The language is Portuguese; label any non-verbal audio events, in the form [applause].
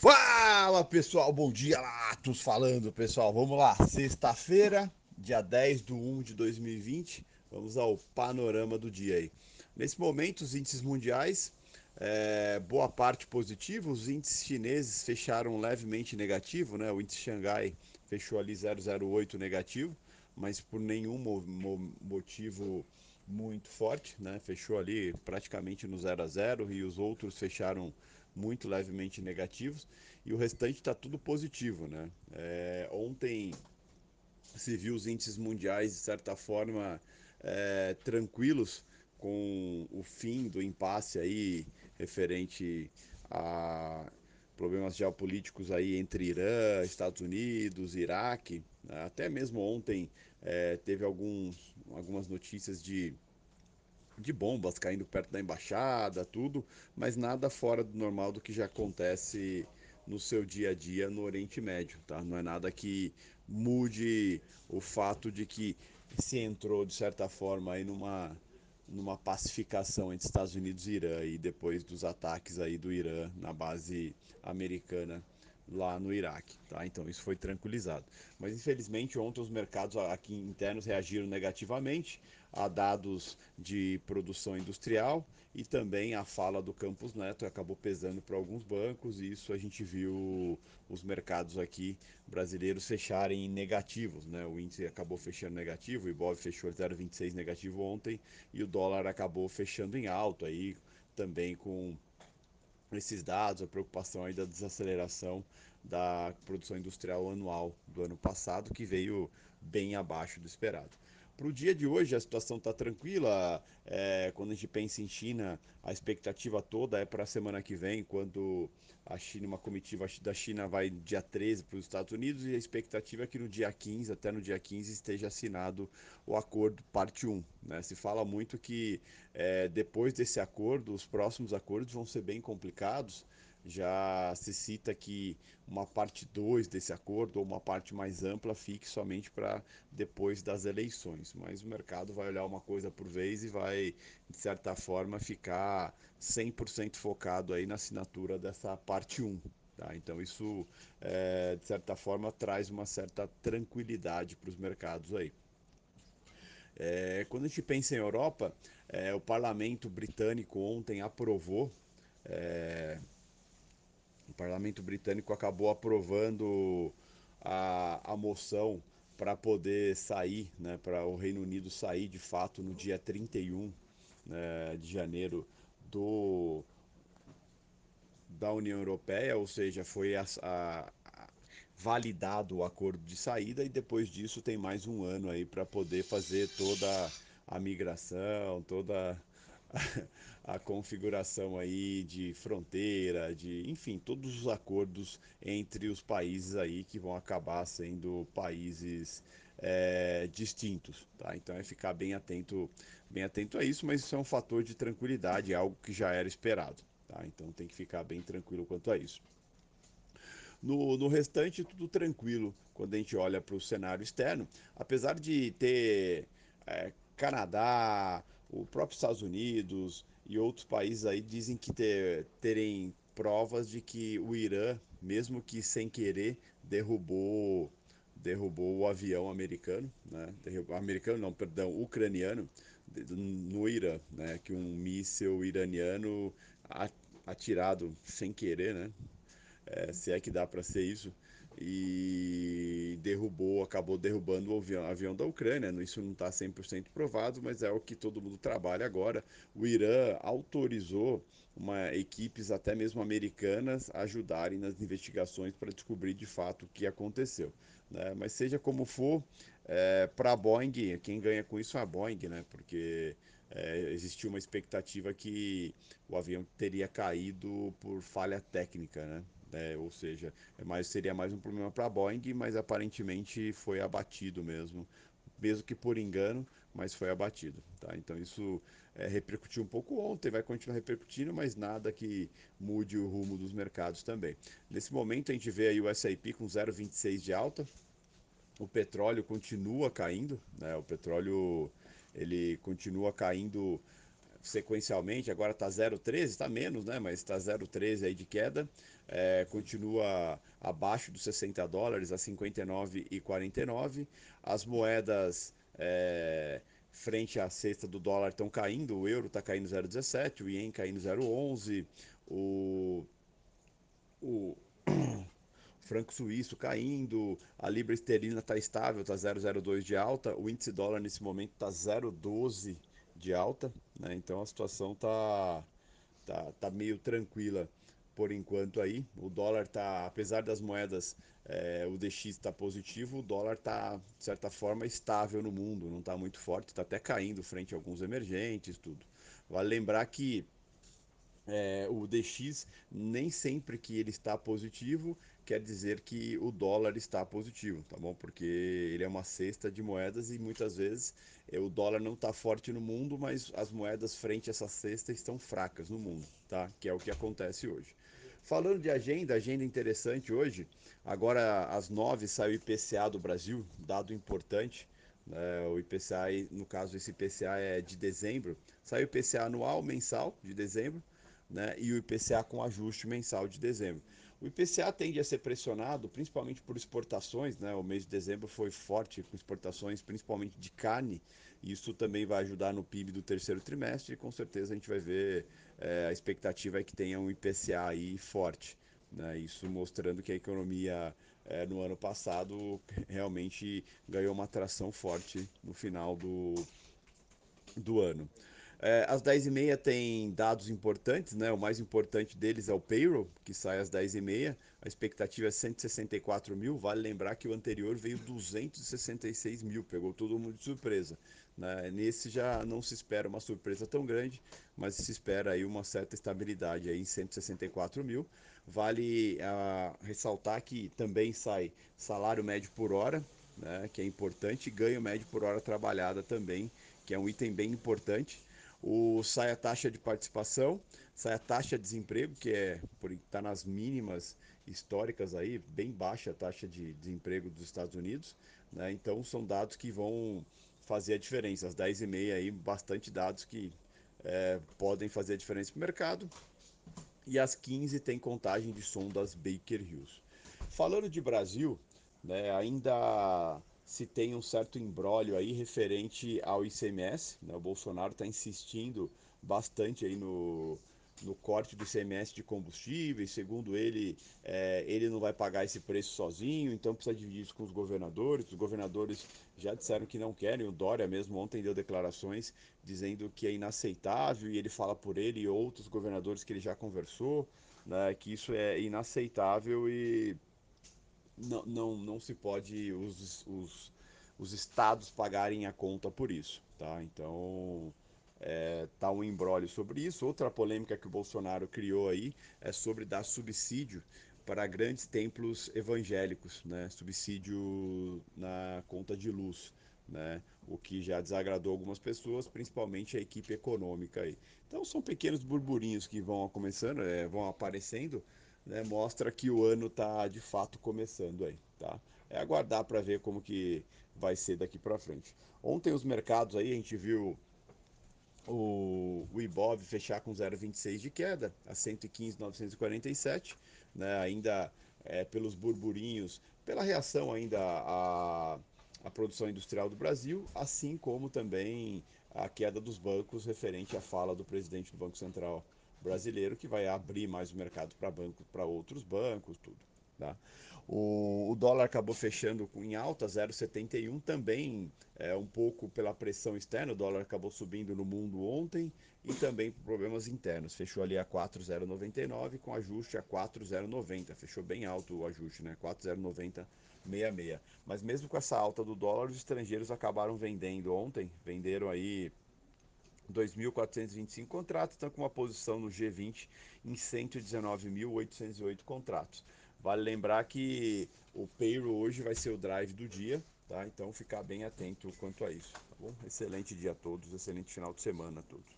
Fala pessoal, bom dia, Latos falando pessoal, vamos lá, sexta-feira, dia 10 de 1 de 2020, vamos ao panorama do dia aí. Nesse momento, os índices mundiais, é, boa parte positivo, os índices chineses fecharam levemente negativo, né? o índice Xangai fechou ali 0,08 negativo, mas por nenhum mo mo motivo muito forte, né? fechou ali praticamente no 0 a 0 e os outros fecharam muito levemente negativos, e o restante está tudo positivo. Né? É, ontem se viu os índices mundiais, de certa forma, é, tranquilos com o fim do impasse aí referente a problemas geopolíticos aí entre Irã, Estados Unidos, Iraque. Né? Até mesmo ontem é, teve alguns, algumas notícias de de bombas caindo perto da embaixada, tudo, mas nada fora do normal do que já acontece no seu dia a dia no Oriente Médio, tá? Não é nada que mude o fato de que se entrou de certa forma aí numa numa pacificação entre Estados Unidos e Irã e depois dos ataques aí do Irã na base americana lá no Iraque, tá? Então isso foi tranquilizado. Mas infelizmente ontem os mercados aqui internos reagiram negativamente a dados de produção industrial e também a fala do Campos Neto acabou pesando para alguns bancos e isso a gente viu os mercados aqui brasileiros fecharem negativos, né? O índice acabou fechando negativo, o Ibov fechou 0,26 negativo ontem e o dólar acabou fechando em alto aí também com esses dados, a preocupação aí da desaceleração da produção industrial anual do ano passado, que veio bem abaixo do esperado. Para o dia de hoje a situação está tranquila. É, quando a gente pensa em China, a expectativa toda é para a semana que vem, quando a China, uma comitiva da China vai dia 13 para os Estados Unidos e a expectativa é que no dia 15, até no dia 15, esteja assinado o acordo parte 1. Né? Se fala muito que é, depois desse acordo, os próximos acordos vão ser bem complicados, já se cita que uma parte 2 desse acordo ou uma parte mais ampla fique somente para depois das eleições. Mas o mercado vai olhar uma coisa por vez e vai, de certa forma, ficar 100% focado aí na assinatura dessa parte 1. Tá? Então isso, é, de certa forma, traz uma certa tranquilidade para os mercados aí. É, quando a gente pensa em Europa, é, o parlamento britânico ontem aprovou é, parlamento britânico acabou aprovando a, a moção para poder sair, né, para o Reino Unido sair de fato no dia 31 né, de janeiro do, da União Europeia, ou seja, foi a, a, validado o acordo de saída e depois disso tem mais um ano aí para poder fazer toda a migração, toda [laughs] a configuração aí de fronteira, de enfim, todos os acordos entre os países aí que vão acabar sendo países é, distintos, tá? Então é ficar bem atento, bem atento a isso, mas isso é um fator de tranquilidade, é algo que já era esperado, tá? Então tem que ficar bem tranquilo quanto a isso. No, no restante, tudo tranquilo quando a gente olha para o cenário externo, apesar de ter é, Canadá, o próprio Estados Unidos e outros países aí dizem que ter, terem provas de que o Irã, mesmo que sem querer, derrubou derrubou o avião americano, né? Derrubou, americano não, perdão, ucraniano no Irã, né? Que um míssil iraniano atirado sem querer, né? É, se é que dá para ser isso, e derrubou, acabou derrubando o avião, avião da Ucrânia. Isso não está 100% provado, mas é o que todo mundo trabalha agora. O Irã autorizou uma, equipes, até mesmo americanas, ajudarem nas investigações para descobrir de fato o que aconteceu. Né? Mas seja como for, é, para a Boeing, quem ganha com isso é a Boeing, né? porque é, existia uma expectativa que o avião teria caído por falha técnica, né? Né? ou seja, é mais, seria mais um problema para a Boeing, mas aparentemente foi abatido mesmo, mesmo que por engano, mas foi abatido. Tá? Então isso é, repercutiu um pouco ontem, vai continuar repercutindo, mas nada que mude o rumo dos mercados também. Nesse momento a gente vê aí o S&P com 0,26 de alta, o petróleo continua caindo, né? o petróleo ele continua caindo sequencialmente, agora está 0,13, está menos, né? Mas está 0,13 aí de queda. É, continua abaixo dos 60 dólares, a 59,49. As moedas é, frente à cesta do dólar estão caindo, o euro está caindo 0,17, o ien caindo 0,11, o, o [coughs] franco suíço caindo, a libra esterlina está estável, está 0,02 de alta, o índice dólar nesse momento está 0,12 de alta, né? então a situação está tá, tá meio tranquila por enquanto aí. O dólar está, apesar das moedas, é, o DX está positivo, o dólar está, de certa forma, estável no mundo, não está muito forte, está até caindo frente a alguns emergentes, tudo. Vale lembrar que é, o DX nem sempre que ele está positivo quer dizer que o dólar está positivo, tá bom? Porque ele é uma cesta de moedas e muitas vezes é, o dólar não está forte no mundo, mas as moedas frente a essa cesta estão fracas no mundo, tá? Que é o que acontece hoje. Falando de agenda, agenda interessante hoje. Agora às nove sai o IPCA do Brasil, dado importante. Né? O IPCA, no caso esse IPCA é de dezembro. Sai o IPCA anual, mensal de dezembro, né? E o IPCA com ajuste mensal de dezembro. O IPCA tende a ser pressionado principalmente por exportações, né? O mês de dezembro foi forte com exportações, principalmente de carne. E isso também vai ajudar no PIB do terceiro trimestre e com certeza a gente vai ver é, a expectativa é que tenha um IPCA aí forte. Né? Isso mostrando que a economia é, no ano passado realmente ganhou uma atração forte no final do, do ano. É, às 10h30 tem dados importantes, né? O mais importante deles é o payroll, que sai às 10h30. A expectativa é 164 mil. Vale lembrar que o anterior veio 266 mil, pegou todo mundo de surpresa. Né? Nesse já não se espera uma surpresa tão grande, mas se espera aí uma certa estabilidade aí em 164 mil. Vale uh, ressaltar que também sai salário médio por hora, né? que é importante, e ganho médio por hora trabalhada também, que é um item bem importante o, sai a taxa de participação, sai a taxa de desemprego, que é está nas mínimas históricas aí, bem baixa a taxa de desemprego dos Estados Unidos. Né? Então são dados que vão fazer a diferença. Às 10h30 aí, bastante dados que é, podem fazer a diferença para o mercado. E às 15 tem contagem de som das Baker Hughes. Falando de Brasil, né, ainda se tem um certo embrólio aí referente ao ICMS. Né? O Bolsonaro está insistindo bastante aí no, no corte do ICMS de combustíveis. Segundo ele, é, ele não vai pagar esse preço sozinho, então precisa dividir isso com os governadores. Os governadores já disseram que não querem. O Dória mesmo ontem deu declarações dizendo que é inaceitável e ele fala por ele e outros governadores que ele já conversou, né, que isso é inaceitável e não, não, não se pode os, os, os estados pagarem a conta por isso, tá? Então é, tá um embrólio sobre isso. Outra polêmica que o Bolsonaro criou aí é sobre dar subsídio para grandes templos evangélicos, né? Subsídio na conta de luz, né? O que já desagradou algumas pessoas, principalmente a equipe econômica aí. Então são pequenos burburinhos que vão começando, é, vão aparecendo né, mostra que o ano está de fato começando aí, tá? É aguardar para ver como que vai ser daqui para frente. Ontem os mercados aí a gente viu o, o Ibov fechar com 0,26 de queda a 115,947, né? Ainda é, pelos burburinhos, pela reação ainda à, à produção industrial do Brasil, assim como também a queda dos bancos referente à fala do presidente do Banco Central brasileiro que vai abrir mais o mercado para banco, para outros bancos, tudo. Tá? O, o, dólar acabou fechando em alta, 0,71 também é um pouco pela pressão externa. O dólar acabou subindo no mundo ontem e também por problemas internos. Fechou ali a 4,099 com ajuste a 4,090. Fechou bem alto o ajuste, né? 4,090,66. Mas mesmo com essa alta do dólar, os estrangeiros acabaram vendendo ontem. Venderam aí 2.425 contratos, estão com uma posição no G20 em 119.808 contratos. Vale lembrar que o payroll hoje vai ser o drive do dia, tá? Então ficar bem atento quanto a isso, tá bom? Excelente dia a todos, excelente final de semana a todos.